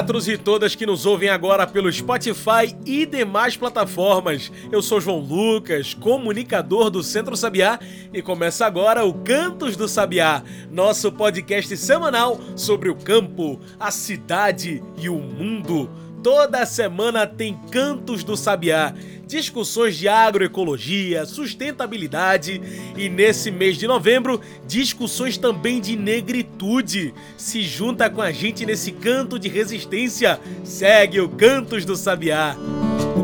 Olá, e todas que nos ouvem agora pelo Spotify e demais plataformas. Eu sou João Lucas, comunicador do Centro Sabiá, e começa agora o Cantos do Sabiá, nosso podcast semanal sobre o campo, a cidade e o mundo. Toda semana tem Cantos do Sabiá, discussões de agroecologia, sustentabilidade e nesse mês de novembro, discussões também de negritude. Se junta com a gente nesse canto de resistência. Segue o Cantos do Sabiá.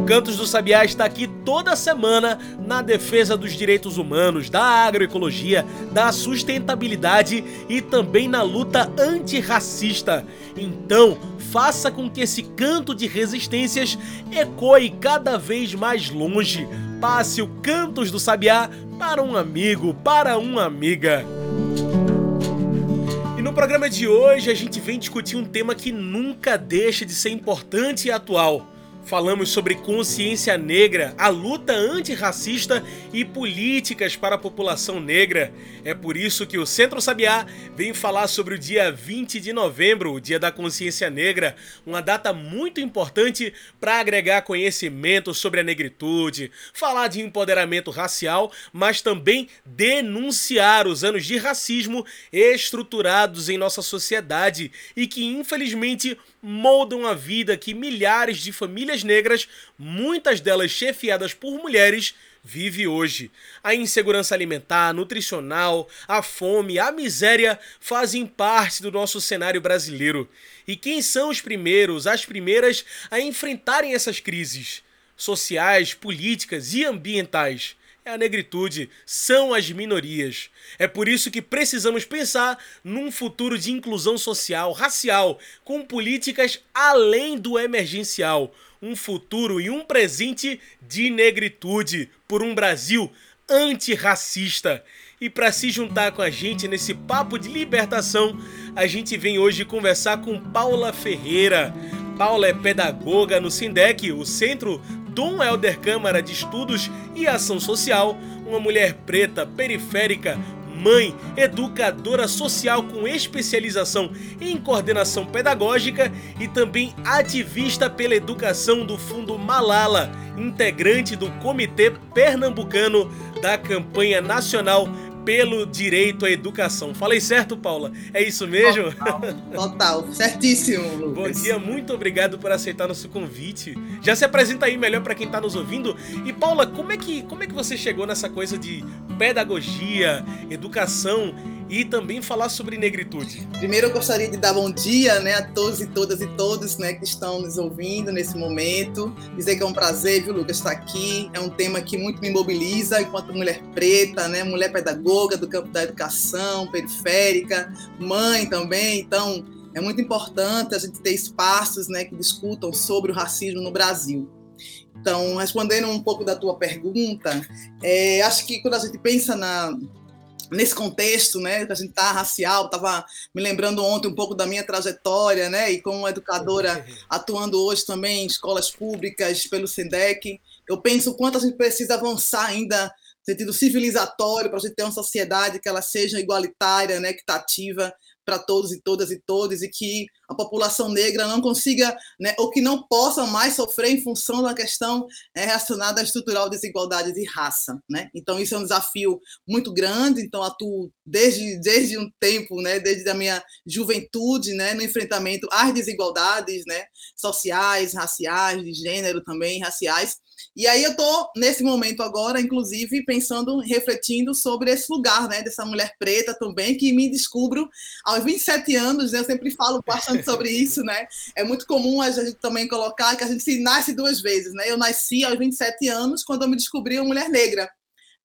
Cantos do Sabiá está aqui toda semana na defesa dos direitos humanos, da agroecologia, da sustentabilidade e também na luta antirracista. Então, faça com que esse canto de resistências ecoe cada vez mais longe. Passe o Cantos do Sabiá para um amigo, para uma amiga. E no programa de hoje a gente vem discutir um tema que nunca deixa de ser importante e atual Falamos sobre consciência negra, a luta antirracista e políticas para a população negra. É por isso que o Centro Sabiá vem falar sobre o dia 20 de novembro, o Dia da Consciência Negra, uma data muito importante para agregar conhecimento sobre a negritude, falar de empoderamento racial, mas também denunciar os anos de racismo estruturados em nossa sociedade e que infelizmente moldam a vida que milhares de famílias negras, muitas delas chefiadas por mulheres, vive hoje. A insegurança alimentar, nutricional, a fome, a miséria fazem parte do nosso cenário brasileiro. E quem são os primeiros, as primeiras a enfrentarem essas crises sociais, políticas e ambientais? É a negritude, são as minorias. É por isso que precisamos pensar num futuro de inclusão social, racial, com políticas além do emergencial. Um futuro e um presente de negritude por um Brasil antirracista. E para se juntar com a gente nesse papo de libertação, a gente vem hoje conversar com Paula Ferreira. Paula é pedagoga no SINDEC, o Centro Dom Helder Câmara de Estudos e Ação Social, uma mulher preta, periférica, mãe, educadora social com especialização em coordenação pedagógica e também ativista pela educação do Fundo Malala, integrante do Comitê Pernambucano da campanha nacional pelo direito à educação. Falei certo, Paula? É isso mesmo? Total, total. certíssimo, Lucas. Bom dia, muito obrigado por aceitar nosso convite. Já se apresenta aí melhor para quem está nos ouvindo. E Paula, como é que como é que você chegou nessa coisa de pedagogia, educação e também falar sobre negritude. Primeiro eu gostaria de dar bom dia né, a todos e todas e todos né, que estão nos ouvindo nesse momento. Dizer que é um prazer, viu, Lucas, estar aqui. É um tema que muito me mobiliza enquanto mulher preta, né, mulher pedagoga do campo da educação, periférica, mãe também. Então, é muito importante a gente ter espaços né, que discutam sobre o racismo no Brasil. Então, respondendo um pouco da tua pergunta, é, acho que quando a gente pensa na, nesse contexto, né, que a gente tá racial, estava me lembrando ontem um pouco da minha trajetória, né, e como educadora atuando hoje também em escolas públicas pelo SENDEC, eu penso o quanto a gente precisa avançar ainda no sentido civilizatório para a gente ter uma sociedade que ela seja igualitária, né, equitativa para todos e todas e todos e que a população negra não consiga, né, ou que não possa mais sofrer em função da questão é, relacionada à estrutural desigualdade de raça, né? Então isso é um desafio muito grande. Então atuo desde desde um tempo, né, desde a minha juventude, né, no enfrentamento às desigualdades, né, sociais, raciais, de gênero também, raciais. E aí eu estou, nesse momento agora, inclusive, pensando, refletindo sobre esse lugar, né, dessa mulher preta também, que me descubro aos 27 anos, né, eu sempre falo bastante sobre isso, né, é muito comum a gente também colocar que a gente se nasce duas vezes, né, eu nasci aos 27 anos quando eu me descobri uma mulher negra,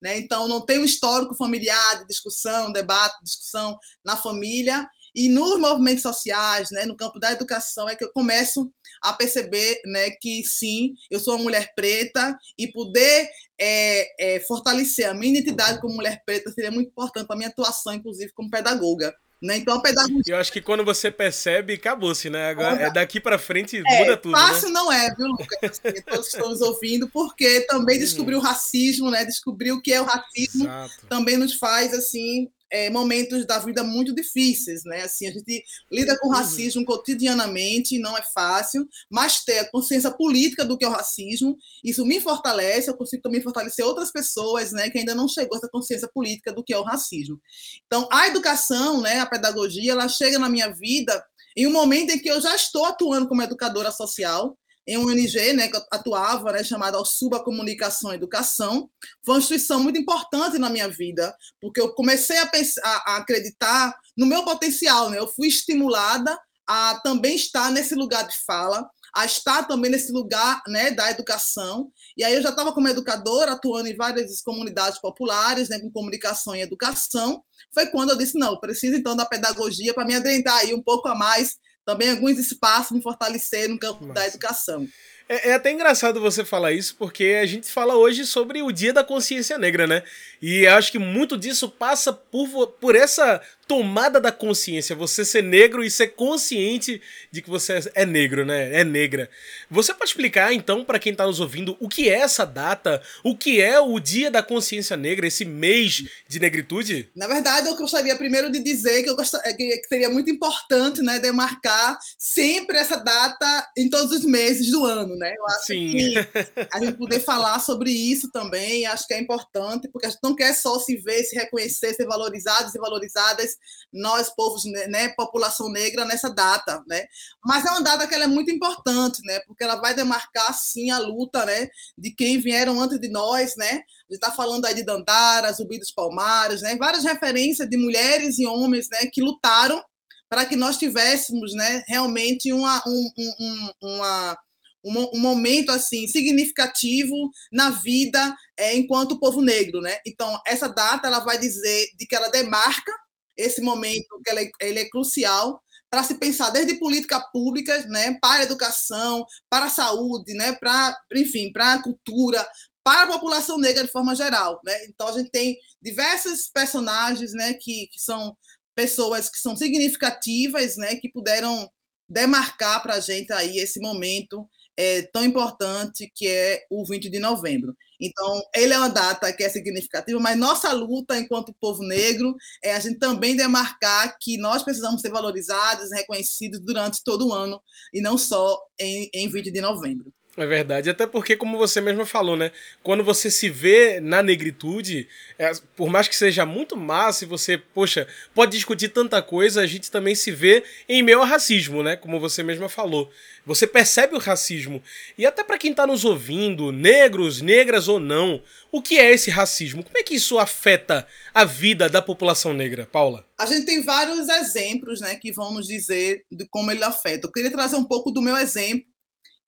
né, então não tem um histórico familiar de discussão, debate, discussão na família, E nos movimentos sociais, né, no campo da educação, é que eu começo a perceber né, que sim, eu sou uma mulher preta e poder é, é, fortalecer a minha identidade como mulher preta seria muito importante para a minha atuação, inclusive, como pedagoga. Né? Então, a pedagogia. Eu acho que quando você percebe, acabou-se, né? Agora, é daqui para frente, é, muda tudo. Fácil né? não é, viu, Lucas? Assim, todos estamos ouvindo, porque também uhum. descobrir o racismo, né? Descobrir o que é o racismo Exato. também nos faz, assim, é, momentos da vida muito difíceis, né? Assim, a gente lida com uhum. racismo cotidianamente, não é fácil, mas ter a consciência política do que é o racismo, isso me fortalece, eu consigo também fortalecer outras pessoas, né, que ainda não chegou a essa consciência política do que é o racismo. Então, a educação, né, a pedagogia, ela chega na minha vida em um momento em que eu já estou atuando como educadora social, em um ONG né, que eu atuava, né, chamada Suba Comunicação e Educação. Foi uma instituição muito importante na minha vida, porque eu comecei a, pensar, a acreditar no meu potencial. Né? Eu fui estimulada a também estar nesse lugar de fala, a estar também nesse lugar né, da educação. E aí eu já estava como educadora, atuando em várias comunidades populares, né, com comunicação e educação. Foi quando eu disse, não, preciso então da pedagogia para me adentrar aí um pouco a mais também alguns espaços me fortalecer no campo Nossa. da educação. É, é, até engraçado você falar isso, porque a gente fala hoje sobre o Dia da Consciência Negra, né? E acho que muito disso passa por, por essa tomada da consciência, você ser negro e ser consciente de que você é negro, né? É negra. Você pode explicar então para quem está nos ouvindo o que é essa data, o que é o Dia da Consciência Negra, esse mês de negritude? Na verdade, eu gostaria primeiro de dizer que eu gostaria, que seria muito importante, né, demarcar sempre essa data em todos os meses do ano, né? Eu acho Sim. que a gente poder falar sobre isso também, acho que é importante, porque a gente não quer só se ver, se reconhecer, ser valorizados e valorizadas nós, povos, né, população negra, nessa data, né? Mas é uma data que é muito importante, né? Porque ela vai demarcar, sim, a luta, né? De quem vieram antes de nós, né? A gente está falando aí de Dandara, Zumbi dos Palmares, né? Várias referências de mulheres e homens, né? Que lutaram para que nós tivéssemos, né? Realmente uma, um, um, uma um, um, momento assim significativo na vida é, enquanto povo negro, né? Então essa data ela vai dizer de que ela demarca esse momento que ele é, ele é crucial para se pensar desde política pública, né, para a educação, para a saúde, né, para, enfim, para a cultura, para a população negra de forma geral, né? Então a gente tem diversos personagens, né, que, que são pessoas que são significativas, né, que puderam demarcar para a gente aí esse momento é, tão importante que é o 20 de novembro. Então, ele é uma data que é significativa, mas nossa luta enquanto povo negro é a gente também demarcar que nós precisamos ser valorizados, reconhecidos durante todo o ano e não só em, em 20 de novembro. É verdade, até porque, como você mesmo falou, né? Quando você se vê na negritude, é, por mais que seja muito massa e você, poxa, pode discutir tanta coisa, a gente também se vê em meio ao racismo, né? Como você mesma falou. Você percebe o racismo. E até para quem está nos ouvindo, negros, negras ou não, o que é esse racismo? Como é que isso afeta a vida da população negra, Paula? A gente tem vários exemplos, né, que vão nos dizer de como ele afeta. Eu queria trazer um pouco do meu exemplo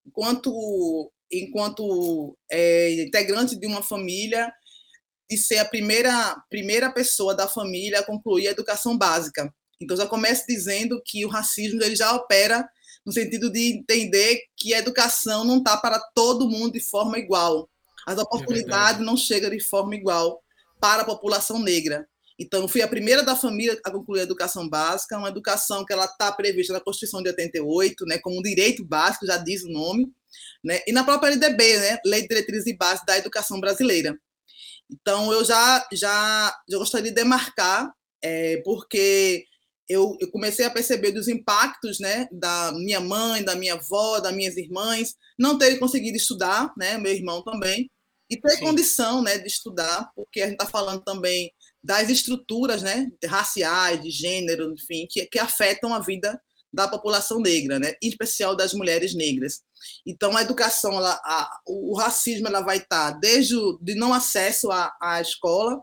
enquanto enquanto é, integrante de uma família de ser a primeira primeira pessoa da família a concluir a educação básica. Então já começo dizendo que o racismo ele já opera no sentido de entender que a educação não está para todo mundo de forma igual. As é oportunidades é não chegam de forma igual para a população negra. Então, fui a primeira da família a concluir a educação básica, uma educação que ela está prevista na Constituição de 88, né, como um direito básico, já diz o nome, né, e na própria LDB, né, Lei de Diretrizes e Bases da Educação Brasileira. Então, eu já, já, já gostaria de demarcar, é, porque eu, eu, comecei a perceber dos impactos né, da minha mãe, da minha avó, das minhas irmãs, não terem conseguido estudar, né, meu irmão também, e ter Sim. condição né, de estudar, porque a gente está falando também das estruturas né, raciais, de gênero, enfim, que, que afetam a vida da população negra, né, em especial das mulheres negras. Então, a educação, ela, a, o racismo, ela vai estar desde o de não acesso à, à escola,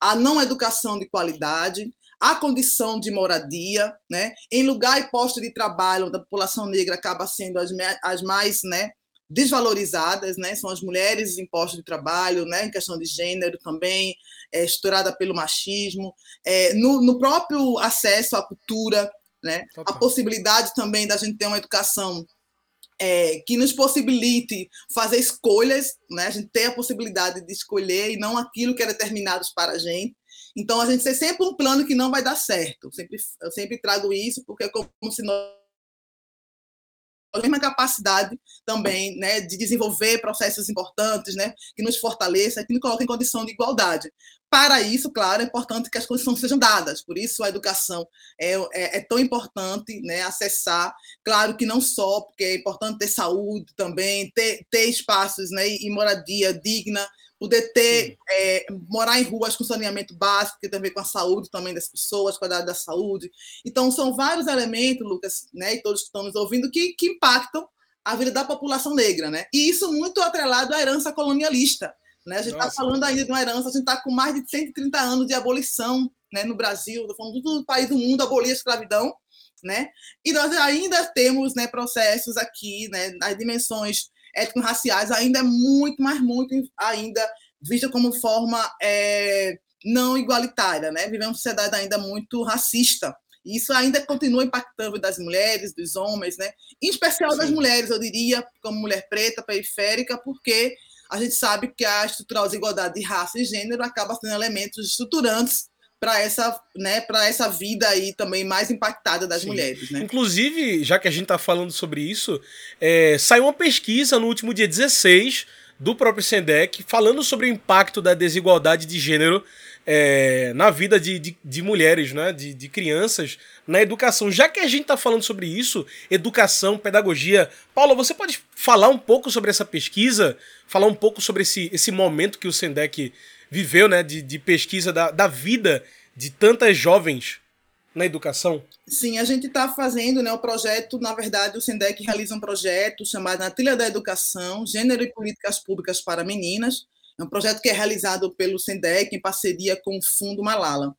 a não educação de qualidade, a condição de moradia, né, em lugar e posto de trabalho da população negra acaba sendo as, as mais, né, desvalorizadas, né? São as mulheres em postos de trabalho, né? Em questão de gênero também, é, estourada pelo machismo, é, no, no, próprio acesso à cultura, né? A possibilidade também da gente ter uma educação é, que nos possibilite fazer escolhas, né? A gente ter a possibilidade de escolher e não aquilo que é determinado para a gente. Então, a gente tem sempre um plano que não vai dar certo. Sempre, eu sempre trago isso, porque é como se nós a mesma capacidade também né, de desenvolver processos importantes, né, que nos fortaleça, que nos coloquem em condição de igualdade. Para isso, claro, é importante que as condições sejam dadas, por isso a educação é, é, é tão importante né, acessar. Claro que não só, porque é importante ter saúde também, ter, ter espaços né, e moradia digna, poder ter, é, morar em ruas com saneamento básico, que tem a ver com a saúde também das pessoas, cuidar da saúde. Então, são vários elementos, Lucas, né, e todos que estão nos ouvindo, que, que impactam a vida da população negra. Né? E isso muito atrelado à herança colonialista. Né? A gente está falando ainda de uma herança, a gente está com mais de 130 anos de abolição né, no Brasil, falando todo país do mundo abolir a escravidão, né? E nós ainda temos né, processos aqui, né, nas dimensões étnico-raciais ainda é muito, mas muito ainda vista como forma é, não igualitária, né? Vivemos uma sociedade ainda muito racista. E isso ainda continua impactando das mulheres, dos homens, né? Em especial Sim. das mulheres, eu diria, como mulher preta, periférica, porque a gente sabe que a estrutural desigualdade de raça e gênero acaba sendo elementos estruturantes para essa, né, para essa vida aí também mais impactada das Sim. mulheres. Né? Inclusive, já que a gente está falando sobre isso, é, saiu uma pesquisa no último dia 16 do próprio Sendec falando sobre o impacto da desigualdade de gênero é, na vida de, de, de, mulheres, né, de, de crianças, na educação. Já que a gente está falando sobre isso, educação, pedagogia, Paula, você pode falar um pouco sobre essa pesquisa, falar um pouco sobre esse, esse momento que o Sendec viveu, né, de, de pesquisa da, da vida de tantas jovens na educação? Sim, a gente está fazendo né, o projeto, na verdade, o SENDEC realiza um projeto chamado Na Trilha da Educação, Gênero e Políticas Públicas para Meninas. É um projeto que é realizado pelo SENDEC em parceria com o Fundo Malala.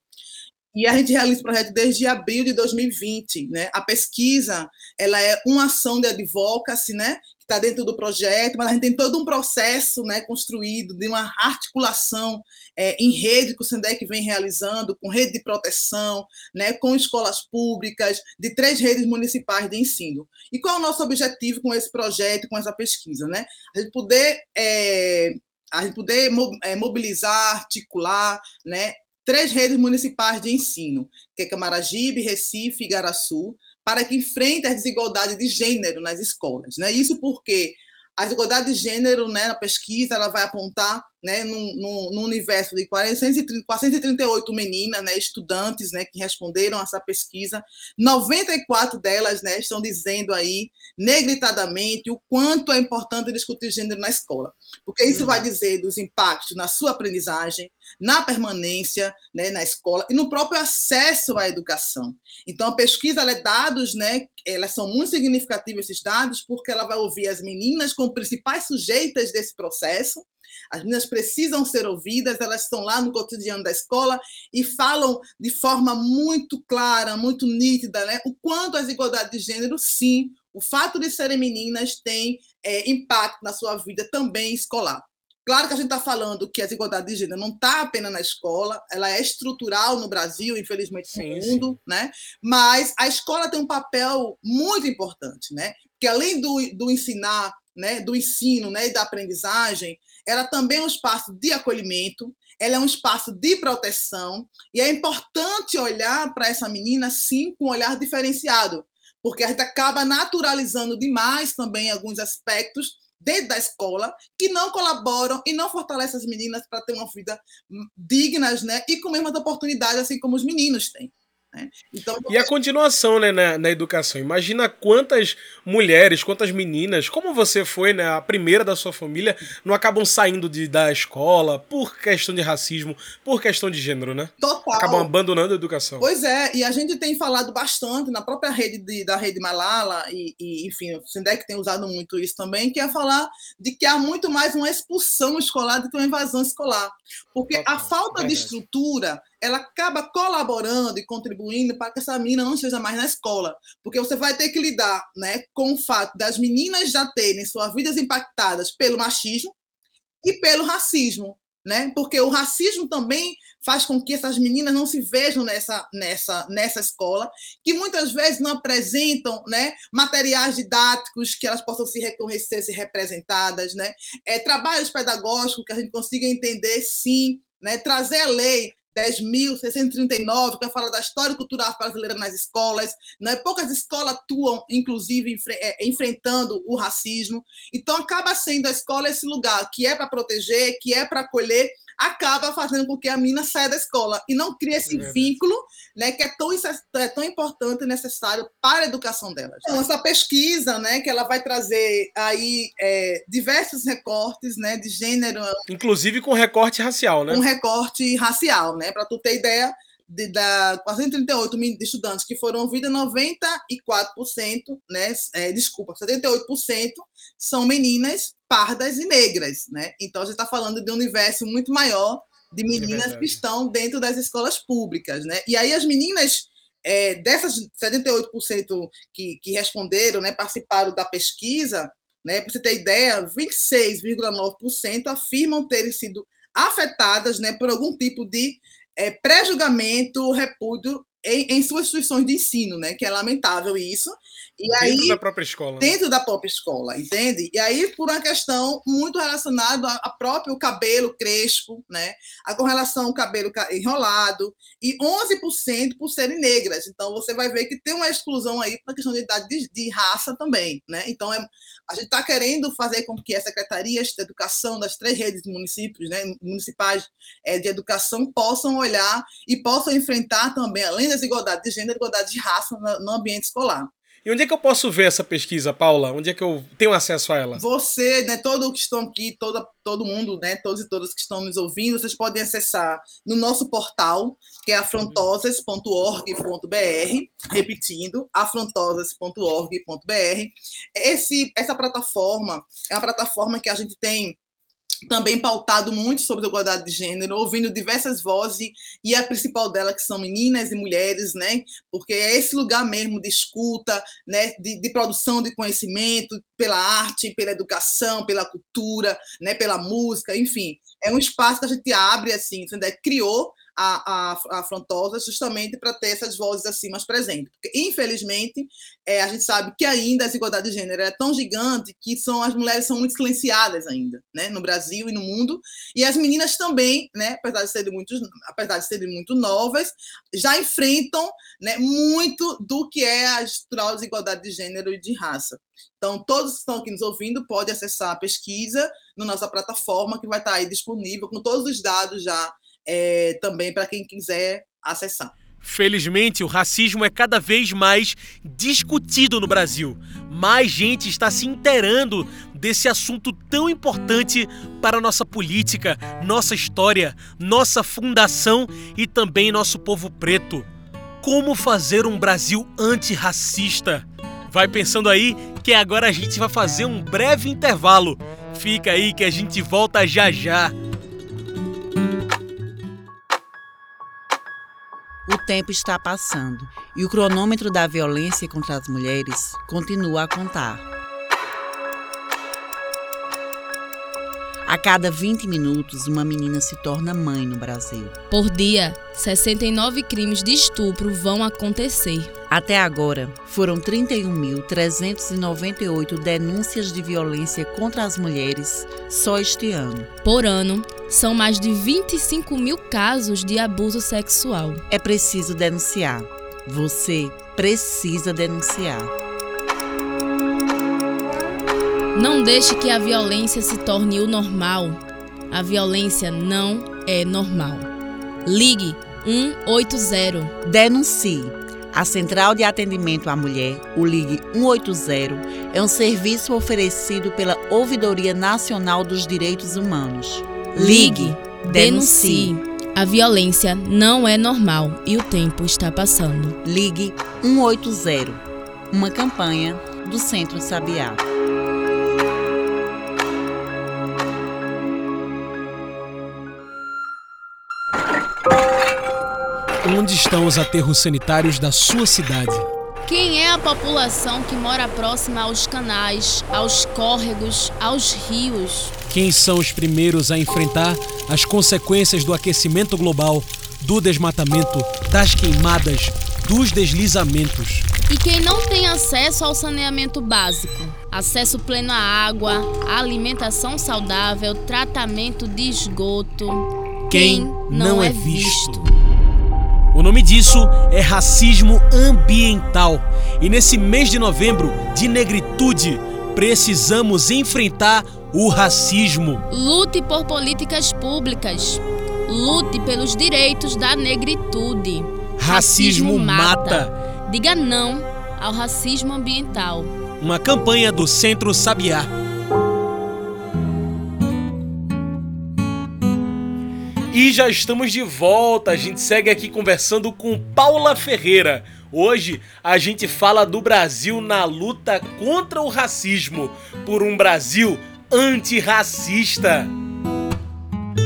E a gente realiza o projeto desde abril de 2020. Né? A pesquisa ela é uma ação de advocacy, né? Está dentro do projeto, mas a gente tem todo um processo né, construído de uma articulação é, em rede que o SENDEC vem realizando, com rede de proteção, né, com escolas públicas, de três redes municipais de ensino. E qual é o nosso objetivo com esse projeto, com essa pesquisa? Né? A gente poder, é, a gente poder é, mobilizar, articular né, três redes municipais de ensino, que é Camaragibe, Recife e Igaraçu, para que enfrente as desigualdades de gênero nas escolas. Né? Isso porque a desigualdade de gênero, né, na pesquisa, ela vai apontar né, no, no, universo de 438 meninas, né, estudantes, né, que responderam a essa pesquisa, 94 delas, né, estão dizendo aí negritadamente o quanto é importante discutir gênero na escola, porque isso uhum. vai dizer dos impactos na sua aprendizagem, na permanência, né, na escola e no próprio acesso à educação. Então a pesquisa ela é dados, né, elas são muito significativos esses dados porque ela vai ouvir as meninas como principais sujeitas desse processo as meninas precisam ser ouvidas, elas estão lá no cotidiano da escola e falam de forma muito clara, muito nítida, né? O quanto as desigualdades de gênero, sim, o fato de serem meninas tem é, impacto na sua vida também escolar. Claro que a gente está falando que a desigualdade de gênero não está apenas na escola, ela é estrutural no Brasil, infelizmente no mundo, sim. né? Mas a escola tem um papel muito importante, né? Que além do, do ensinar, né, do ensino, né, e da aprendizagem, ela também é um espaço de acolhimento, ela é um espaço de proteção, e é importante olhar para essa menina, sim, com um olhar diferenciado, porque a gente acaba naturalizando demais também alguns aspectos dentro da escola que não colaboram e não fortalecem as meninas para ter uma vida dignas né, e com mesmas oportunidades, assim como os meninos têm. Né? Então, e a continuação né, na, na, educação. Imagina quantas mulheres, quantas meninas, como você foi né, a primeira da sua família, não acabam saindo de, da escola por questão de racismo, por questão de gênero, né? Total. Acabam abandonando a educação. Pois é, e a gente tem falado bastante na própria rede de, da rede Malala, e, e enfim, o Sindec tem usado muito isso também, que é falar de que há muito mais uma expulsão escolar do que uma invasão escolar. Porque Total. a falta Verdade. de estrutura ela acaba colaborando e contribuindo para que essa menina não esteja mais na escola. Porque você vai ter que lidar né, com o fato das meninas já terem suas vidas impactadas pelo machismo e pelo racismo. né? Porque o racismo também faz com que essas meninas não se vejam nessa, nessa, nessa escola, que muitas vezes não apresentam né, materiais didáticos que elas possam se reconhecer, se representadas, né? É, trabalhos pedagógicos que a gente consiga entender, sim, né? trazer a lei 10.639, que fala da história cultural brasileira nas escolas. Né? Poucas escolas atuam, inclusive, é, enfrentando o racismo. Então, acaba sendo a escola esse lugar que é para proteger, que é para acolher, acaba fazendo com que a mina saia da escola e não cria esse é vínculo né, que é tão, é tão importante e necessário para a educação delas. Então, essa pesquisa, né, que ela vai trazer aí é, diversos recortes né, de gênero. Inclusive com recorte racial, né? Com recorte racial, né? Para tu ter ideia, de, da 438 mil estudantes que foram ouvidos, 94%, né, é, desculpa, 78% são meninas pardas e negras, né? Então a gente está falando de um universo muito maior de é meninas é que estão dentro das escolas públicas, né? E aí as meninas é, dessas 78% que, que responderam, né, participaram da pesquisa, né? Para você ter ideia, 26,9% afirmam terem sido afetadas, né, por algum tipo de é, pré-julgamento, repúdio em, em, suas instituições de ensino, né? Que é lamentável isso. E dentro aí, da própria escola. Né? Dentro da própria escola, entende? E aí, por uma questão muito relacionada a, a próprio cabelo crespo, né? A com relação ao cabelo enrolado, e 11% por serem negras. Então, você vai ver que tem uma exclusão aí para a questão de idade de, de, raça também, né? Então, é, a gente está querendo fazer com que as secretarias de educação das três redes de municípios, né, municipais é, de educação, possam olhar e possam enfrentar também, além da desigualdade de gênero, igualdade de raça no, no ambiente escolar. E onde é que eu posso ver essa pesquisa, Paula? Onde é que eu tenho acesso a ela? Você, né, todos que estão aqui, toda, todo mundo, né, todos e todas que estão nos ouvindo, vocês podem acessar no nosso portal, que é afrontosas.org.br, repetindo, afrontosas.org.br. Esse, essa plataforma é uma plataforma que a gente tem também pautado muito sobre a igualdade de gênero, ouvindo diversas vozes, e a principal dela que são meninas e mulheres, né? Porque é esse lugar mesmo de escuta, né? De, de produção de conhecimento pela arte, pela educação, pela cultura, né? Pela música, enfim, é um espaço que a gente abre assim, criou a, a, a Frontosa justamente para ter essas vozes assim mais presentes. Porque, infelizmente, é, a gente sabe que ainda a desigualdade de gênero é tão gigante que são, as mulheres são muito silenciadas ainda, né, no Brasil e no mundo, e as meninas também, né, apesar de serem muito, apesar de serem muito novas, já enfrentam né, muito do que é a estrutural desigualdade de gênero e de raça. Então, todos que estão aqui nos ouvindo podem acessar a pesquisa na nossa plataforma, que vai estar aí disponível com todos os dados já é, também para quem quiser acessar. Felizmente, o racismo é cada vez mais discutido no Brasil. Mais gente está se inteirando desse assunto tão importante para nossa política, nossa história, nossa fundação e também nosso povo preto. Como fazer um Brasil antirracista? Vai pensando aí que agora a gente vai fazer um breve intervalo. Fica aí que a gente volta já já. Tempo está passando e o cronômetro da violência contra as mulheres continua a contar. A cada 20 minutos, uma menina se torna mãe no Brasil. Por dia, 69 crimes de estupro vão acontecer. Até agora, foram 31.398 denúncias de violência contra as mulheres só este ano. Por ano, são mais de 25 mil casos de abuso sexual. É preciso denunciar. Você precisa denunciar. Não deixe que a violência se torne o normal. A violência não é normal. Ligue 180. Denuncie. A Central de Atendimento à Mulher, o Ligue 180, é um serviço oferecido pela Ouvidoria Nacional dos Direitos Humanos. Ligue, denuncie. A violência não é normal e o tempo está passando. Ligue 180. Uma campanha do Centro Sabiá. Onde estão os aterros sanitários da sua cidade? Quem é a população que mora próxima aos canais, aos córregos, aos rios? Quem são os primeiros a enfrentar as consequências do aquecimento global, do desmatamento, das queimadas, dos deslizamentos? E quem não tem acesso ao saneamento básico, acesso pleno à água, alimentação saudável, tratamento de esgoto. Quem, quem não, não, é, é visto. visto. O nome disso é racismo ambiental. E nesse mês de novembro de negritude, precisamos enfrentar o racismo. Lute por políticas públicas. Lute pelos direitos da negritude. Racismo, racismo mata. mata. Diga não ao racismo ambiental. Uma campanha do Centro Sabiá. E já estamos de volta. A gente segue aqui conversando com Paula Ferreira. Hoje a gente fala do Brasil na luta contra o racismo, por um Brasil antirracista.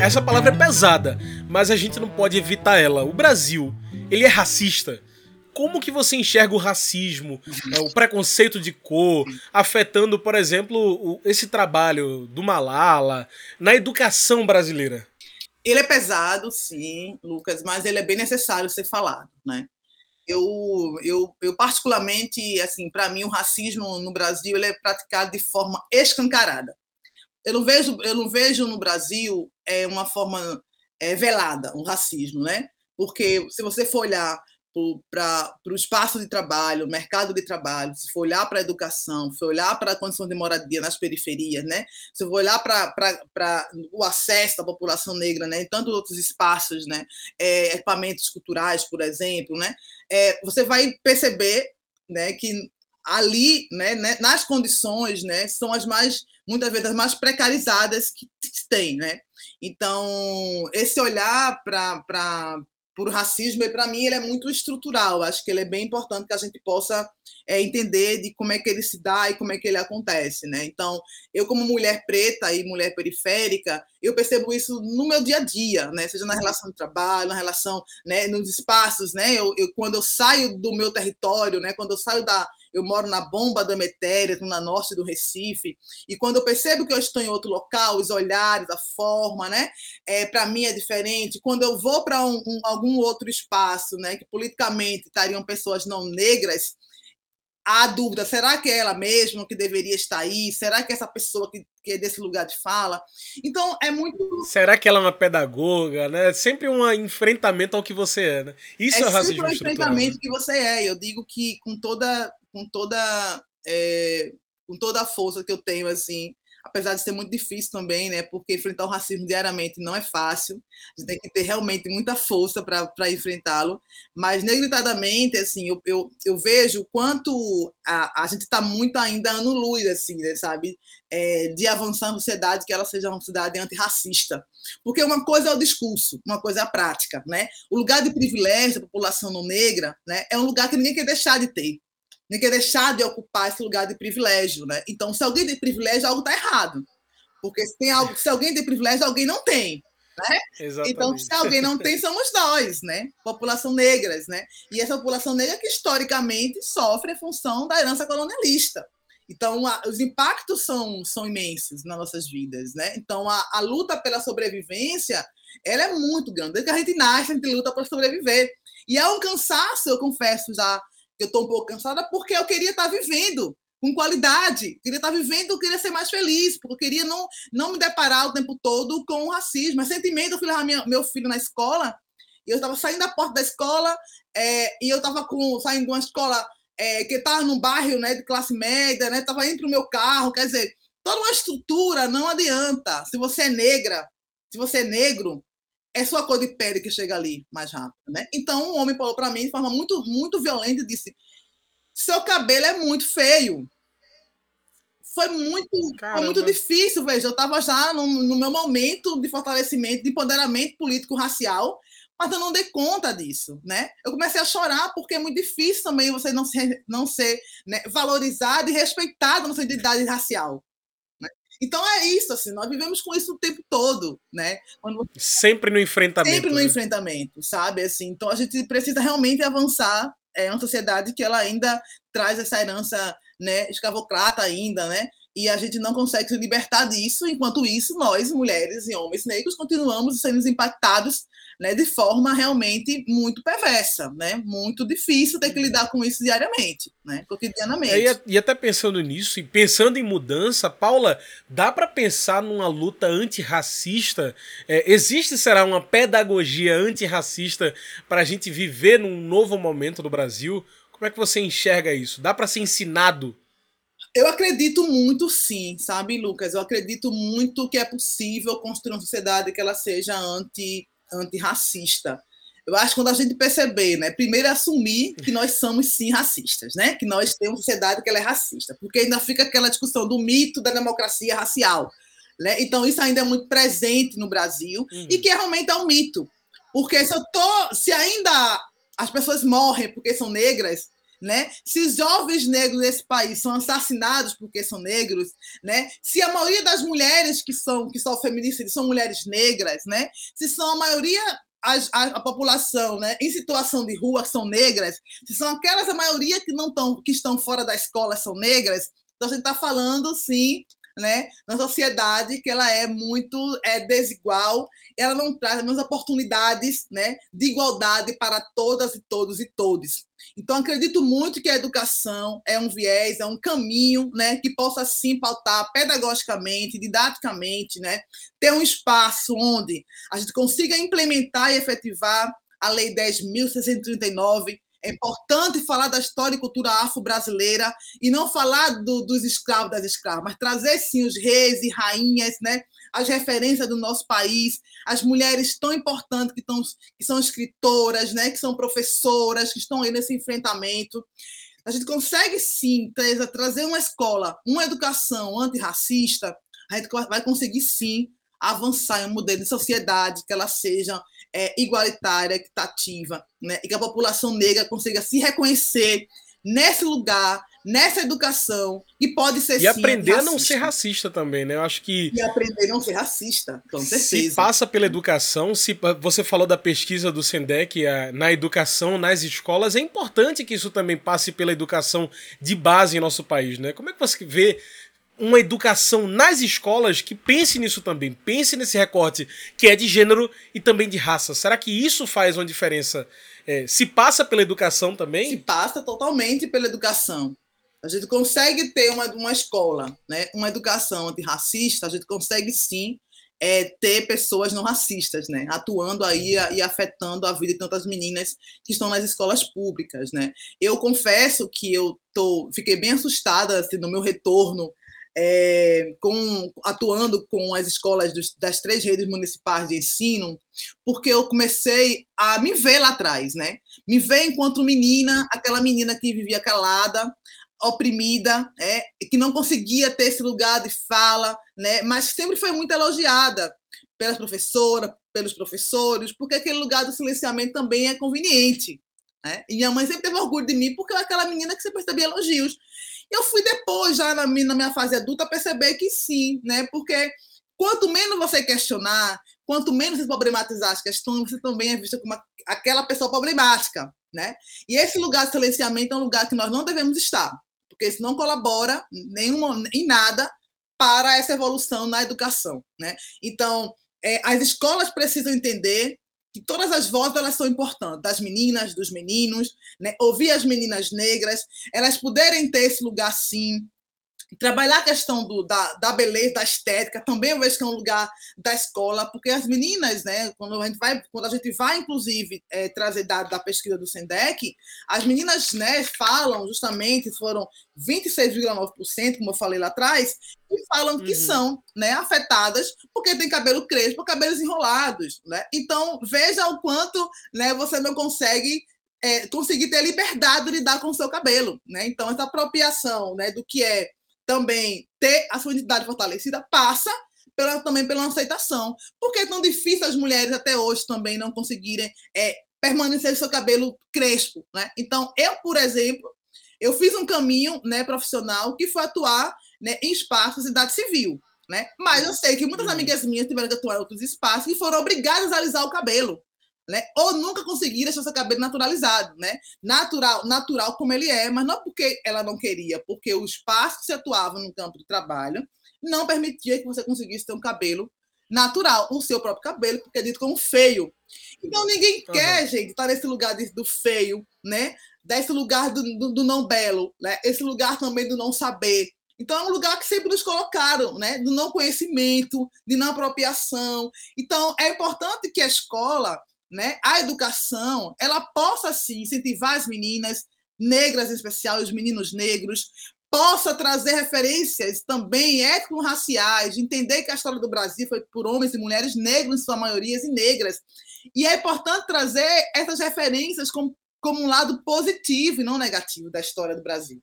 Essa palavra é pesada, mas a gente não pode evitar ela. O Brasil, ele é racista. Como que você enxerga o racismo, é, o preconceito de cor, afetando, por exemplo, esse trabalho do Malala na educação brasileira? Ele é pesado, sim, Lucas, mas ele é bem necessário ser falado, né? Eu, eu, eu particularmente, assim, para mim o racismo no Brasil ele é praticado de forma escancarada eu não vejo, eu não vejo no Brasil é, uma forma é, velada, um racismo, né? Porque se você for olhar para o espaço de trabalho, mercado de trabalho, se for olhar para a educação, se for olhar para a condição de moradia nas periferias, né? se for olhar para o acesso da população negra né? em tantos outros espaços, né? É, equipamentos culturais, por exemplo, né? É, você vai perceber né, que ali, né, né, nas condições, né, são as mais muitas vezes as mais precarizadas que tem, né? Então, esse olhar para o racismo, para mim, ele é muito estrutural. Acho que ele é bem importante que a gente possa é, entender de como é que ele se dá e como é que ele acontece, né? Então, eu como mulher preta e mulher periférica, eu percebo isso no meu dia a dia, né? Seja na relação de trabalho, na relação, né, nos espaços, né? Eu, eu quando eu saio do meu território, né? Quando eu saio da eu moro na bomba do Emetéria, na norte do Recife, e quando eu percebo que eu estou em outro local, os olhares, a forma, né, é, para mim é diferente. Quando eu vou para um, um, algum outro espaço, né, que politicamente estariam pessoas não negras, há dúvida, será que é ela mesma que deveria estar aí? Será que é essa pessoa que, que é desse lugar de fala? Então, é muito... Será que ela é uma pedagoga, né? Sempre um enfrentamento ao que você é, né? Isso é, é racismo sempre um enfrentamento né? que você é. Eu digo que com toda com toda é, com toda a força que eu tenho assim apesar de ser muito difícil também, né? Porque enfrentar o racismo diariamente não é fácil. A gente tem que ter realmente muita força para enfrentá-lo. Mas, negritadamente, assim, eu, eu, eu vejo quanto a, a gente está muito ainda ano luz, assim, né, sabe? É, de avançar na sociedade, que ela seja uma sociedade antirracista. Porque uma coisa é o discurso, uma coisa é a prática, né? O lugar de privilégio da população não negra né, é um lugar que ninguém quer deixar de ter nem quer deixar de ocupar esse lugar de privilégio, né? Então, se alguém tem privilégio, algo está errado. Porque se, tem algo, se alguém tem privilégio, alguém não tem. Né? Então, se alguém não tem, somos nós, né? População negras, né? E essa população negra que historicamente sofre em função da herança colonialista. Então, a, os impactos são, são imensos nas nossas vidas, né? Então, a, a, luta pela sobrevivência, ela é muito grande. Desde que a gente nasce, a gente luta para sobreviver. E é um cansaço, eu confesso, já eu estou um pouco cansada porque eu queria estar tá vivendo com qualidade, queria estar tá vivendo, queria ser mais feliz, porque eu queria não, não me deparar o tempo todo com o racismo. Recentemente, eu fui levar minha, meu filho na escola, e eu estava saindo da porta da escola, é, e eu estava saindo de uma escola é, que estava num bairro né, de classe média, né, estava para o meu carro, quer dizer, toda uma estrutura não adianta. Se você é negra, se você é negro, é sua cor de pele que chega ali mais rápido, né? Então, um homem falou para mim de forma muito, muito violenta e disse: seu cabelo é muito feio. Foi muito, foi muito difícil, veja. Eu estava já no, no, meu momento de fortalecimento, de empoderamento político-racial, mas eu não dei conta disso, né? Eu comecei a chorar porque é muito difícil também você não ser, não ser né, valorizado e respeitado na sua identidade racial. Então é isso, assim, nós vivemos com isso o tempo todo, né? Quando... Sempre no enfrentamento. Sempre no né? enfrentamento, sabe? Assim, então a gente precisa realmente avançar. É uma sociedade que ela ainda traz essa herança, né, escravocrata ainda, né? e a gente não consegue se libertar disso, enquanto isso, nós, mulheres e homens negros, continuamos sendo impactados né, de forma realmente muito perversa, né? Muito difícil ter que lidar com isso diariamente, né? Cotidianamente. É, e, até pensando nisso, e pensando em mudança, Paula, dá para pensar numa luta antirracista? É, existe, será, uma pedagogia antirracista para a gente viver num novo momento do Brasil? Como é que você enxerga isso? Dá para ser ensinado eu acredito muito, sim, sabe, Lucas? Eu acredito muito que é possível construir uma sociedade que ela seja anti antirracista. Eu acho que quando a gente perceber, né, primeiro é assumir que nós somos sim racistas, né, que nós temos sociedade que ela é racista, porque ainda fica aquela discussão do mito da democracia racial, né? Então isso ainda é muito presente no Brasil uhum. e que realmente é um mito, porque se eu tô, se ainda as pessoas morrem porque são negras, né? Se jovens negros desse país são assassinados porque são negros, né? Se a maioria das mulheres que são que são feministas são mulheres negras, né? Se são a maioria a, a, a, população né, em situação de rua são negras, se são aquelas a maioria que não estão que estão fora da escola são negras, então a gente está falando sim né, na sociedade que ela é muito é, desigual, ela não traz as mesmas oportunidades né, de igualdade para todas e todos e todos. Então, acredito muito que a educação é um viés, é um caminho né, que possa, sim, pautar pedagogicamente, didaticamente, né, ter um espaço onde a gente consiga implementar e efetivar a Lei 10.639, é importante falar da história e cultura afro-brasileira e não falar do, dos escravos das escravas, mas trazer sim os reis e rainhas, né? as referências do nosso país, as mulheres tão importantes que, tão, que são escritoras, né? que são professoras, que estão aí nesse enfrentamento. A gente consegue sim trazer uma escola, uma educação antirracista, a gente vai conseguir sim avançar em um modelo de sociedade que ela seja é, igualitária, equitativa, né? e que a população negra consiga se reconhecer nesse lugar, nessa educação, e pode ser E sim, aprender a não ser racista também, né? Eu acho que. E aprender a não ser racista, com certeza. Se passa pela educação, se você falou da pesquisa do Sendec na educação, nas escolas, é importante que isso também passe pela educação de base em nosso país, né? Como é que você vê uma educação nas escolas que pense nisso também, pense nesse recorte que é de gênero e também de raça. Será que isso faz uma diferença? É, se passa pela educação também? Se passa totalmente pela educação. A gente consegue ter uma, uma escola, né, uma educação antirracista, a gente consegue sim é, ter pessoas não racistas, né, atuando aí e afetando a vida de tantas meninas que estão nas escolas públicas, né. Eu confesso que eu tô, fiquei bem assustada assim, no meu retorno é, com, atuando com as escolas dos, das três redes municipais de ensino, porque eu comecei a me ver lá atrás, né? Me ver enquanto menina, aquela menina que vivia calada, oprimida, é, que não conseguia ter esse lugar de fala, né? Mas sempre foi muito elogiada pelas professoras, pelos professores, porque aquele lugar do silenciamento também é conveniente. Né? E minha mãe sempre teve orgulho de mim porque eu era aquela menina que sempre recebia elogios. Eu fui depois, já na minha, na minha fase adulta, perceber que sim, né? Porque quanto menos você questionar, quanto menos você problematizar as questões, você também é vista como aquela pessoa problemática, né? E esse lugar de silenciamento é um lugar que nós não devemos estar, porque isso não colabora nenhuma, em nada para essa evolução na educação, né? Então, é, as escolas precisam entender que todas as vozes elas são importantes, das meninas, dos meninos, né? ouvir as meninas negras, elas poderem ter esse lugar sim, trabalhar a questão do, da, da beleza, da estética, também eu vejo que é um lugar da escola, porque as meninas, né, quando a gente vai, quando a gente vai inclusive é, trazer dados da pesquisa do Sendec, as meninas, né, falam justamente, foram 26,9%, como eu falei lá atrás, e falam uhum. que são, né, afetadas porque tem cabelo crespo, cabelos enrolados, né? Então, veja o quanto, né, você não consegue é, conseguir ter liberdade de lidar com o seu cabelo, né? Então, essa apropriação, né, do que é também ter a sua identidade fortalecida passa pela, também pela aceitação. Por que é tão difícil as mulheres até hoje também não conseguirem é, permanecer seu cabelo crespo? Né? Então, eu, por exemplo, eu fiz um caminho né, profissional que foi atuar né, em espaços de idade civil. Né? Mas eu sei que muitas uhum. amigas minhas tiveram que atuar em outros espaços e foram obrigadas a alisar o cabelo. Né? Ou nunca conseguiram deixar seu cabelo naturalizado, né? Natural, natural como ele é, mas não porque ela não queria, porque o espaço que se atuava no campo de trabalho não permitia que você conseguisse ter um cabelo natural, o seu próprio cabelo, porque é dito como feio. Então ninguém uhum. quer, gente, estar nesse lugar do feio, né? Desse lugar do, do, do, não belo, né? Esse lugar também do não saber. Então é um lugar que sempre nos colocaram, né? Do não conhecimento, de não apropriação. Então é importante que a escola, né? A educação, ela possa sim incentivar as meninas negras em especial, os meninos negros, possa trazer referências também étnico-raciais, entender que a história do Brasil foi por homens e mulheres negros, em sua maioria, e negras. E é importante trazer essas referências como, como um lado positivo e não negativo da história do Brasil.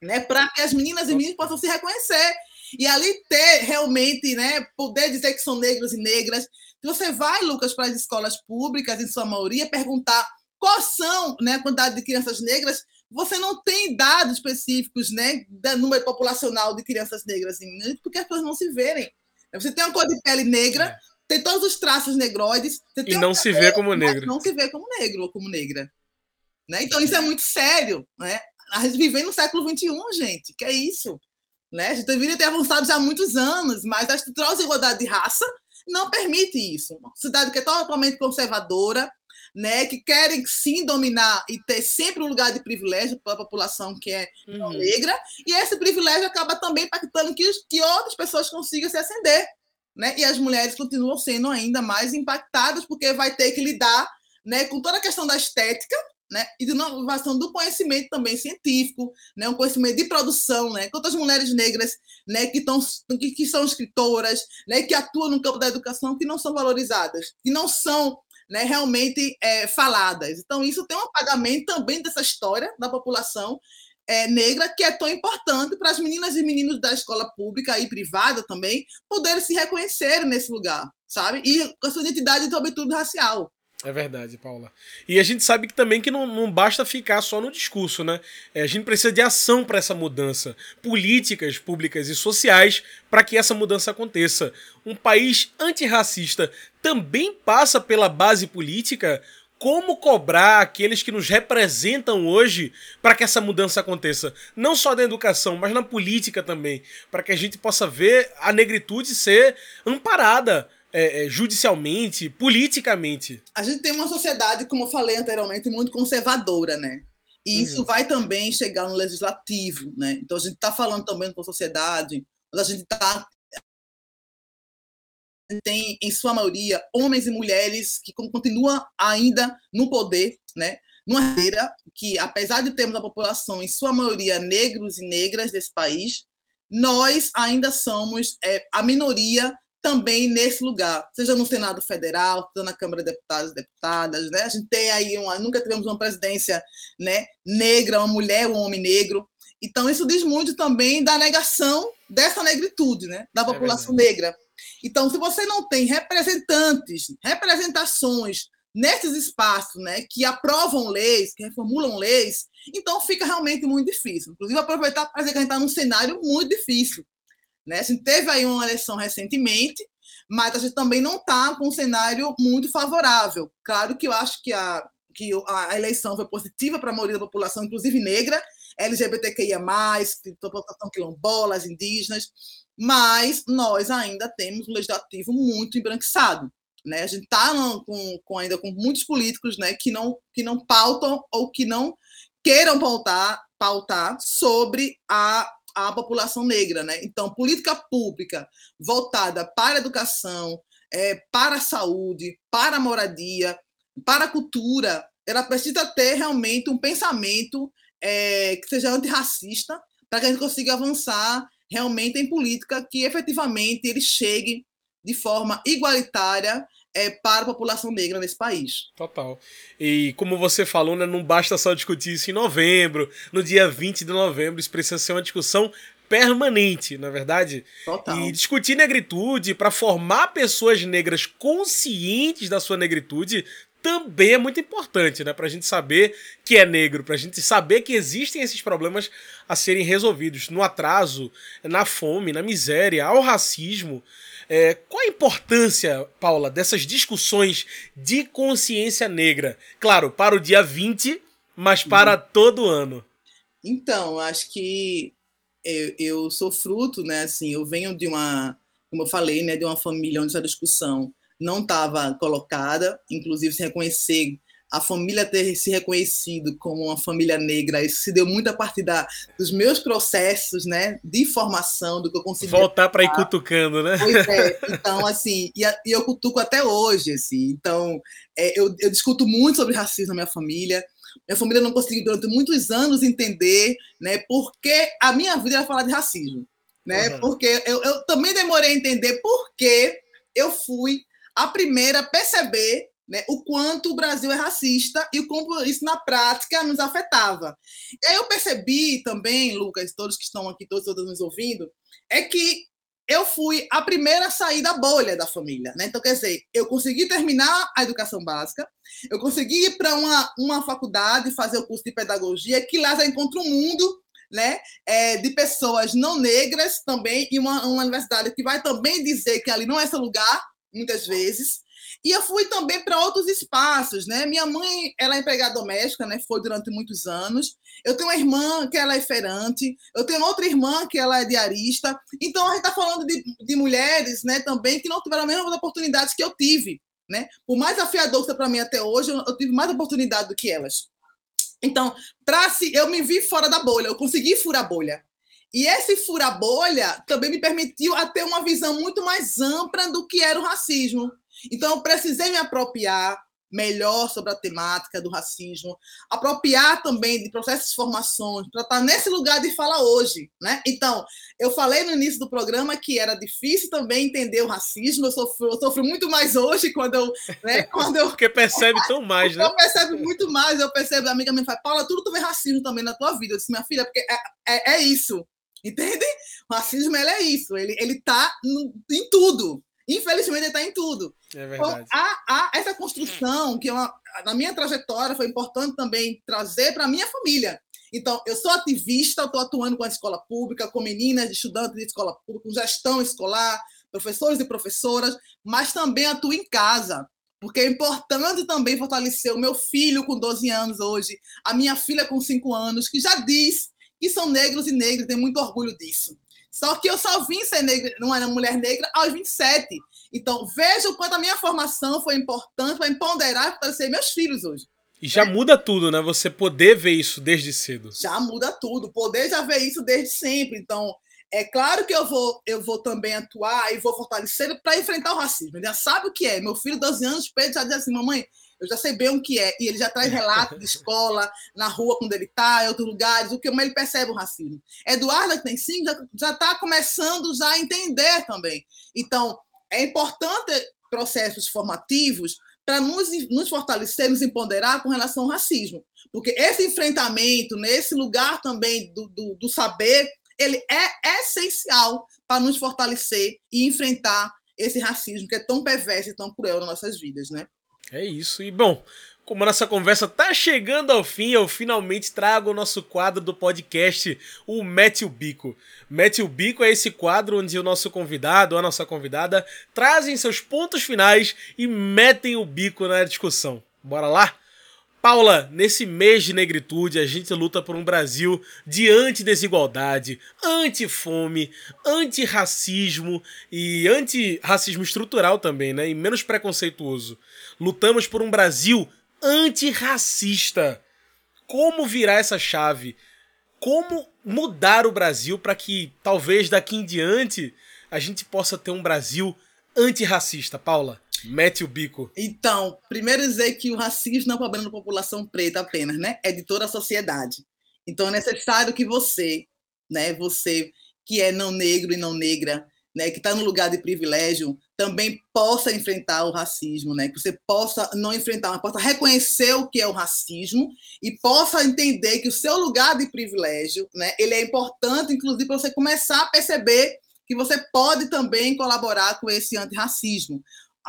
Né? Para que as meninas e meninos possam se reconhecer. E ali ter realmente, né, poder dizer que são negros e negras. Você vai, Lucas, para as escolas públicas, em sua maioria, perguntar quais são né, a quantidade de crianças negras, você não tem dados específicos né, do número populacional de crianças negras, porque as pessoas não se verem. Você tem uma cor de pele negra, é. tem todos os traços negroides. e não se vê como negro. Não se vê como negro ou como negra. Né? Então, isso é muito sério. Né? A gente vive no século XXI, gente. Que é isso? Né? A gente deveria ter avançado já há muitos anos, mas a estrutura de igualdade de raça não permite isso. Uma cidade que é totalmente conservadora, né, que querem sim dominar e ter sempre um lugar de privilégio para a população que é uhum. negra, e esse privilégio acaba também impactando que, que outras pessoas consigam se ascender. Né? E as mulheres continuam sendo ainda mais impactadas, porque vai ter que lidar né, com toda a questão da estética, né? E de inovação do conhecimento também científico, né? Um conhecimento de produção, né? Quantas mulheres negras, né? Que estão, que, que, são escritoras, né? Que atuam no campo da educação, que não são valorizadas, que não são né, realmente é, faladas. Então, isso tem um apagamento também dessa história da população é, negra, que é tão importante para as meninas e meninos da escola pública e privada também poderem se reconhecer nesse lugar, sabe? E com a sua identidade, sobretudo, racial. É verdade, Paula. E a gente sabe que também que não, não basta ficar só no discurso, né? É, a gente precisa de ação para essa mudança, políticas públicas e sociais para que essa mudança aconteça. Um país antirracista também passa pela base política. Como cobrar aqueles que nos representam hoje para que essa mudança aconteça? Não só na educação, mas na política também. Para que a gente possa ver a negritude ser amparada é, é, judicialmente, politicamente. A gente tem uma sociedade, como eu falei anteriormente, muito conservadora, né? E uhum. isso vai também chegar no legislativo, né? Então a gente está falando também com a sociedade, mas a gente está tem em sua maioria homens e mulheres que continuam ainda no poder, né? Numa era que, apesar de termos a população em sua maioria negros e negras desse país, nós ainda somos é, a minoria também nesse lugar, seja no Senado Federal, seja na Câmara de Deputados e Deputadas, né? A gente tem aí uma, nunca tivemos uma presidência, né, negra, uma mulher, um homem negro. Então isso diz muito também da negação dessa negritude, né, da é população é negra. Então, se você não tem representantes, representações nesses espaços, né, que aprovam leis, que reformulam leis, então fica realmente muito difícil. Inclusive aproveitar para dizer que a gente está num cenário muito difícil né? A gente teve aí uma eleição recentemente, mas a gente também não está com um cenário muito favorável. Claro que eu acho que a, que a eleição foi positiva para a maioria da população, inclusive negra, LGBTQIA, população quilombolas, indígenas, mas nós ainda temos um legislativo muito embranquiçado. Né? A gente está com, com, ainda com muitos políticos né, que, não, que não pautam ou que não queiram pautar, pautar sobre a a população negra. Né? Então, política pública voltada para a educação, é, para a saúde, para a moradia, para a cultura, ela precisa ter realmente um pensamento é, que seja antirracista para que a gente consiga avançar realmente em política que efetivamente ele chegue de forma igualitária é, para a população negra nesse país. Total. E como você falou, né, não basta só discutir isso em novembro, no dia 20 de novembro, isso precisa ser uma discussão permanente, na é verdade. Total. E discutir negritude para formar pessoas negras conscientes da sua negritude também é muito importante, né? Pra gente saber que é negro, pra gente saber que existem esses problemas a serem resolvidos no atraso, na fome, na miséria, ao racismo. É, qual a importância, Paula, dessas discussões de consciência negra? Claro, para o dia 20, mas para uhum. todo ano. Então, acho que eu, eu, sou fruto, né? Assim, eu venho de uma, como eu falei, né, de uma família onde essa discussão não estava colocada, inclusive se reconhecer a família ter se reconhecido como uma família negra, isso se deu muito a partir da, dos meus processos, né, de formação, do que eu consegui. Voltar para ir cutucando, né? Pois é. Então, assim, e, e eu cutuco até hoje, assim. Então, é, eu, eu discuto muito sobre racismo na minha família. Minha família não conseguiu durante muitos anos entender, né, porque a minha vida era falar de racismo, né? Uhum. Porque eu, eu também demorei a entender por que eu fui a primeira a perceber né, o quanto o Brasil é racista e o como isso na prática nos afetava. E aí eu percebi também, Lucas, todos que estão aqui, todos, todos nos ouvindo, é que eu fui a primeira a sair da bolha da família. Né? Então, quer dizer, eu consegui terminar a educação básica, eu consegui ir para uma, uma faculdade, fazer o curso de pedagogia, que lá já encontro um mundo né, é, de pessoas não negras também, e uma, uma universidade que vai também dizer que ali não é seu lugar, muitas vezes. E eu fui também para outros espaços, né? Minha mãe, ela é empregada doméstica, né? Foi durante muitos anos. Eu tenho uma irmã que ela é feirante. Eu tenho outra irmã que ela é diarista. Então a gente está falando de, de mulheres, né? Também que não tiveram as mesmas oportunidades que eu tive, né? Por mais afiador que para mim até hoje, eu, eu tive mais oportunidade do que elas. Então, para se eu me vi fora da bolha, eu consegui furar a bolha. E esse fura-bolha também me permitiu a ter uma visão muito mais ampla do que era o racismo. Então, eu precisei me apropriar melhor sobre a temática do racismo, apropriar também de processos de formações, para estar nesse lugar de fala hoje. Né? Então, eu falei no início do programa que era difícil também entender o racismo, eu sofro, eu sofro muito mais hoje quando eu. Né, quando eu Porque percebe tão mais, né? Eu percebo muito mais, eu percebo, a amiga me fala, Paula, tudo tu vê racismo também na tua vida. Eu disse, minha filha, porque é, é, é isso. Entende? O racismo ele é isso, ele, ele tá em tudo. Infelizmente, ele está em tudo. É então, verdade. Então, há, há essa construção que uma, na minha trajetória foi importante também trazer para a minha família. Então, eu sou ativista, estou atuando com a escola pública, com meninas, estudantes de escola pública, com gestão escolar, professores e professoras, mas também atuo em casa, porque é importante também fortalecer o meu filho com 12 anos hoje, a minha filha com 5 anos, que já diz que são negros e negras, tem muito orgulho disso. Só que eu só vim ser negra, não era mulher negra aos 27. Então, veja o quanto a minha formação foi importante para empoderar e ser meus filhos hoje. E já é. muda tudo, né? Você poder ver isso desde cedo. Já muda tudo. Poder já ver isso desde sempre. Então, é claro que eu vou, eu vou também atuar e vou fortalecer para enfrentar o racismo. Ele já sabe o que é. Meu filho, 12 anos, Pedro, já diz assim: mamãe, eu já sei bem o que é. E ele já traz relato de escola, na rua, quando ele está, em outros lugares, o que ele percebe o racismo. Eduardo, que tem cinco, já está começando já a entender também. Então, é importante processos formativos para nos, nos fortalecer, nos empoderar com relação ao racismo. Porque esse enfrentamento, nesse lugar também do, do, do saber, ele é essencial para nos fortalecer e enfrentar esse racismo que é tão perverso e tão cruel nas nossas vidas, né? É isso. E bom, como a nossa conversa tá chegando ao fim, eu finalmente trago o nosso quadro do podcast, o Mete o Bico. Mete o Bico é esse quadro onde o nosso convidado a nossa convidada trazem seus pontos finais e metem o bico na discussão. Bora lá? Paula, nesse mês de negritude, a gente luta por um Brasil de anti-desigualdade, anti-fome, anti-racismo e anti-racismo estrutural também, né? E menos preconceituoso. Lutamos por um Brasil antirracista. Como virar essa chave? Como mudar o Brasil para que talvez daqui em diante a gente possa ter um Brasil antirracista, Paula? Mete o bico. Então, primeiro dizer que o racismo não é um problema da população preta apenas, né? É de toda a sociedade. Então é necessário que você, né, você que é não negro e não negra, né, que está no lugar de privilégio, também possa enfrentar o racismo, né? Que você possa não enfrentar, mas possa reconhecer o que é o racismo e possa entender que o seu lugar de privilégio, né, ele é importante, inclusive, para você começar a perceber que você pode também colaborar com esse antirracismo.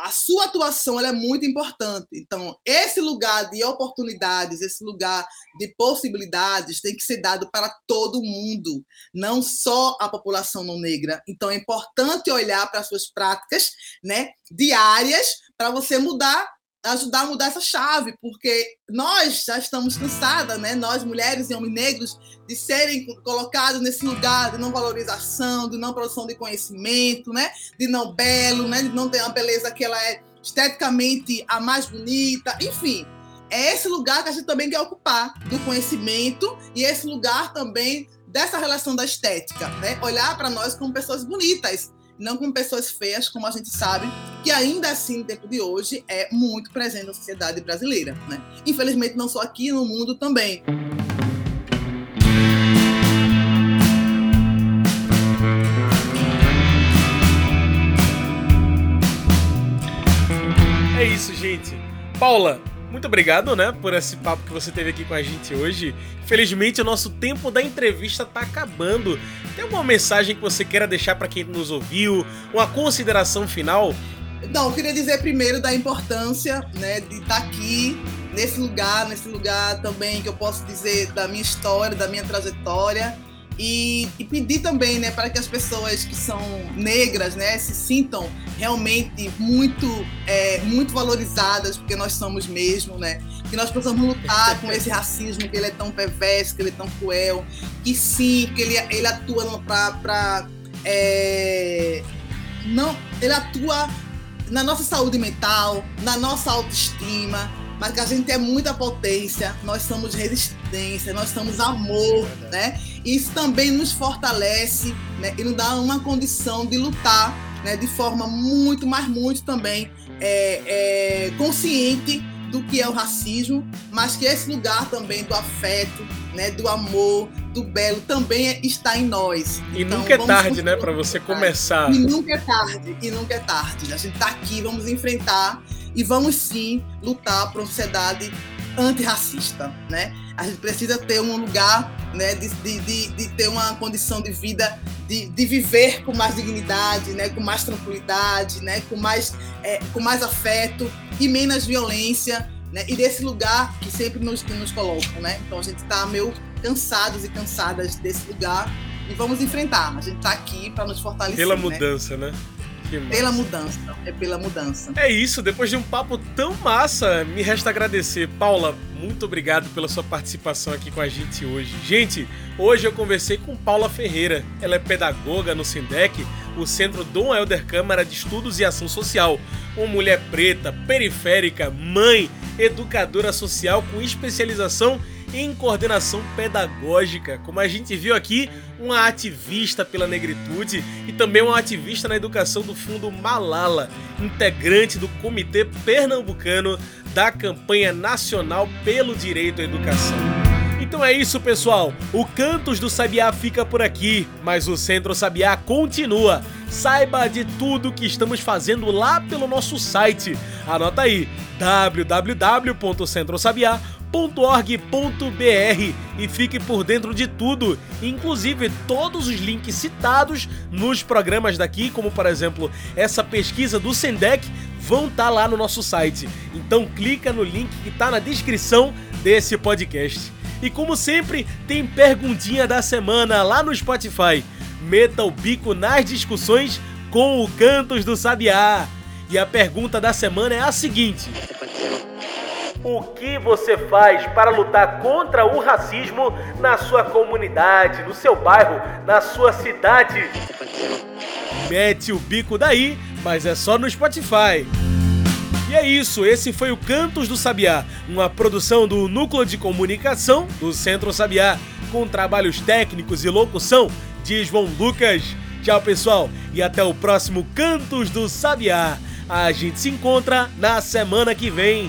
A sua atuação é muito importante. Então, esse lugar de oportunidades, esse lugar de possibilidades tem que ser dado para todo mundo, não só a população não negra. Então, é importante olhar para as suas práticas né, diárias para você mudar ajudar a mudar essa chave, porque nós já estamos cansadas, né? Nós, mulheres e homens negros, de serem colocados nesse lugar de não valorização, de não produção de conhecimento, né? De não belo, né? De não ter uma beleza que ela é esteticamente a mais bonita, enfim. É esse lugar que a gente também quer ocupar do conhecimento e esse lugar também dessa relação da estética, né? Olhar para nós como pessoas bonitas, não com pessoas feias, como a gente sabe, que ainda assim, no tempo de hoje, é muito presente na sociedade brasileira. Né? Infelizmente, não só aqui, no mundo também. É isso, gente. Paula, muito obrigado, né, por esse papo que você teve aqui com a gente hoje. Felizmente, o nosso tempo da entrevista está acabando. Tem alguma mensagem que você queira deixar para quem nos ouviu? Uma consideração final? Não, eu queria dizer primeiro da importância, né, de estar tá aqui nesse lugar, nesse lugar também que eu posso dizer da minha história, da minha trajetória e, e, pedir também, né, para que as pessoas que são negras, né, se sintam realmente muito, é, muito valorizadas, porque nós somos mesmo, né, que nós possamos lutar com esse racismo que ele é tão perverso, que ele é tão cruel, que sim, que ele, ele atua para é, não, ele atua na nossa saúde mental, na nossa autoestima, mas que a gente é muita potência, nós somos resistência, nós somos amor, né? Isso também nos fortalece, né? E nos dá uma condição de lutar, né? De forma muito, mas muito também é, é, consciente do que é o racismo, mas que esse lugar também do afeto, né, do amor, do belo também está em nós. E então, nunca é tarde, né, para você começar. E nunca é tarde, e nunca é tarde. A gente está aqui, vamos enfrentar e vamos sim lutar por uma sociedade antirracista, né? A gente precisa ter um lugar, né, de, de, de ter uma condição de vida, de, de viver com mais dignidade, né, com mais tranquilidade, né, com mais, é, com mais afeto e menos violência, né, e desse lugar que sempre nos, que nos colocam, né? Então a gente está meio cansados e cansadas desse lugar e vamos enfrentar. A gente está aqui para nos fortalecer. Pela né? mudança, né? Pela mudança, é pela mudança. É isso, depois de um papo tão massa, me resta agradecer. Paula, muito obrigado pela sua participação aqui com a gente hoje. Gente, hoje eu conversei com Paula Ferreira. Ela é pedagoga no SINDEC, o Centro Dom Helder Câmara de Estudos e Ação Social. Uma mulher preta, periférica, mãe, educadora social com especialização em coordenação pedagógica. Como a gente viu aqui, uma ativista pela negritude e também uma ativista na educação do Fundo Malala, integrante do Comitê Pernambucano da Campanha Nacional pelo Direito à Educação. Então é isso, pessoal. O Cantos do Sabiá fica por aqui, mas o Centro Sabiá continua. Saiba de tudo que estamos fazendo lá pelo nosso site. Anota aí: www.centrosabiá.com .org.br e fique por dentro de tudo, inclusive todos os links citados nos programas daqui, como por exemplo essa pesquisa do Sendec, vão estar tá lá no nosso site. Então clica no link que está na descrição desse podcast. E como sempre, tem perguntinha da semana lá no Spotify. Meta o bico nas discussões com o Cantos do Sabiá. E a pergunta da semana é a seguinte: o que você faz para lutar contra o racismo na sua comunidade, no seu bairro, na sua cidade? Mete o bico daí, mas é só no Spotify. E é isso, esse foi o Cantos do Sabiá, uma produção do Núcleo de Comunicação do Centro Sabiá, com trabalhos técnicos e locução de João Lucas. Tchau, pessoal, e até o próximo Cantos do Sabiá. A gente se encontra na semana que vem.